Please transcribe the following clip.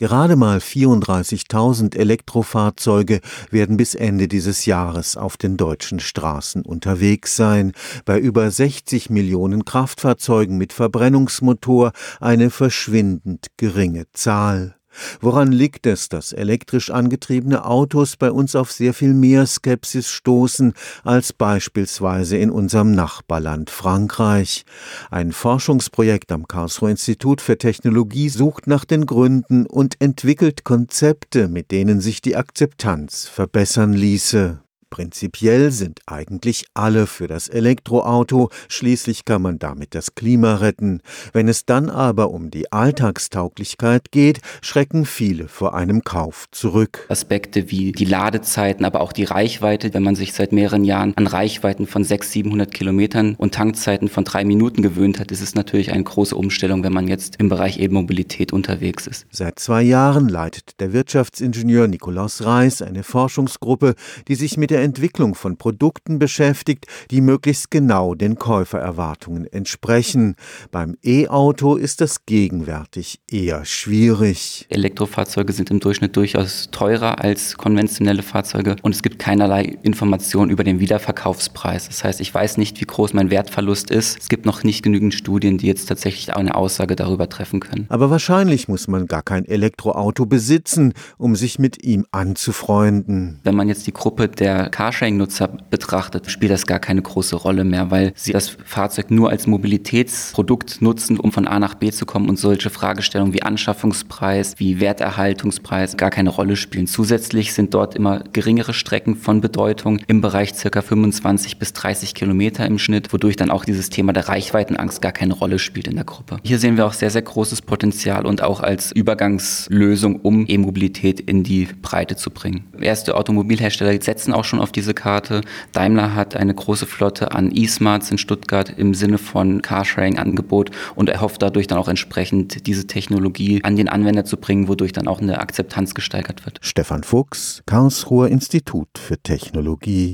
Gerade mal 34.000 Elektrofahrzeuge werden bis Ende dieses Jahres auf den deutschen Straßen unterwegs sein. Bei über 60 Millionen Kraftfahrzeugen mit Verbrennungsmotor eine verschwindend geringe Zahl. Woran liegt es, dass elektrisch angetriebene Autos bei uns auf sehr viel mehr Skepsis stoßen als beispielsweise in unserem Nachbarland Frankreich? Ein Forschungsprojekt am Karlsruher Institut für Technologie sucht nach den Gründen und entwickelt Konzepte, mit denen sich die Akzeptanz verbessern ließe. Prinzipiell sind eigentlich alle für das Elektroauto, schließlich kann man damit das Klima retten. Wenn es dann aber um die Alltagstauglichkeit geht, schrecken viele vor einem Kauf zurück. Aspekte wie die Ladezeiten, aber auch die Reichweite, wenn man sich seit mehreren Jahren an Reichweiten von 600, 700 Kilometern und Tankzeiten von drei Minuten gewöhnt hat, ist es natürlich eine große Umstellung, wenn man jetzt im Bereich E-Mobilität unterwegs ist. Seit zwei Jahren leitet der Wirtschaftsingenieur Nikolaus Reis eine Forschungsgruppe, die sich mit der der Entwicklung von Produkten beschäftigt, die möglichst genau den Käufererwartungen entsprechen. Beim E-Auto ist das gegenwärtig eher schwierig. Elektrofahrzeuge sind im Durchschnitt durchaus teurer als konventionelle Fahrzeuge und es gibt keinerlei Informationen über den Wiederverkaufspreis. Das heißt, ich weiß nicht, wie groß mein Wertverlust ist. Es gibt noch nicht genügend Studien, die jetzt tatsächlich eine Aussage darüber treffen können. Aber wahrscheinlich muss man gar kein Elektroauto besitzen, um sich mit ihm anzufreunden. Wenn man jetzt die Gruppe der Carsharing-Nutzer betrachtet, spielt das gar keine große Rolle mehr, weil sie das Fahrzeug nur als Mobilitätsprodukt nutzen, um von A nach B zu kommen und solche Fragestellungen wie Anschaffungspreis, wie Werterhaltungspreis gar keine Rolle spielen. Zusätzlich sind dort immer geringere Strecken von Bedeutung im Bereich circa 25 bis 30 Kilometer im Schnitt, wodurch dann auch dieses Thema der Reichweitenangst gar keine Rolle spielt in der Gruppe. Hier sehen wir auch sehr, sehr großes Potenzial und auch als Übergangslösung, um E-Mobilität in die Breite zu bringen. Erste Automobilhersteller setzen auch schon auf diese Karte. Daimler hat eine große Flotte an E-Smarts in Stuttgart im Sinne von Carsharing-Angebot und erhofft dadurch dann auch entsprechend diese Technologie an den Anwender zu bringen, wodurch dann auch eine Akzeptanz gesteigert wird. Stefan Fuchs, Karlsruher Institut für Technologie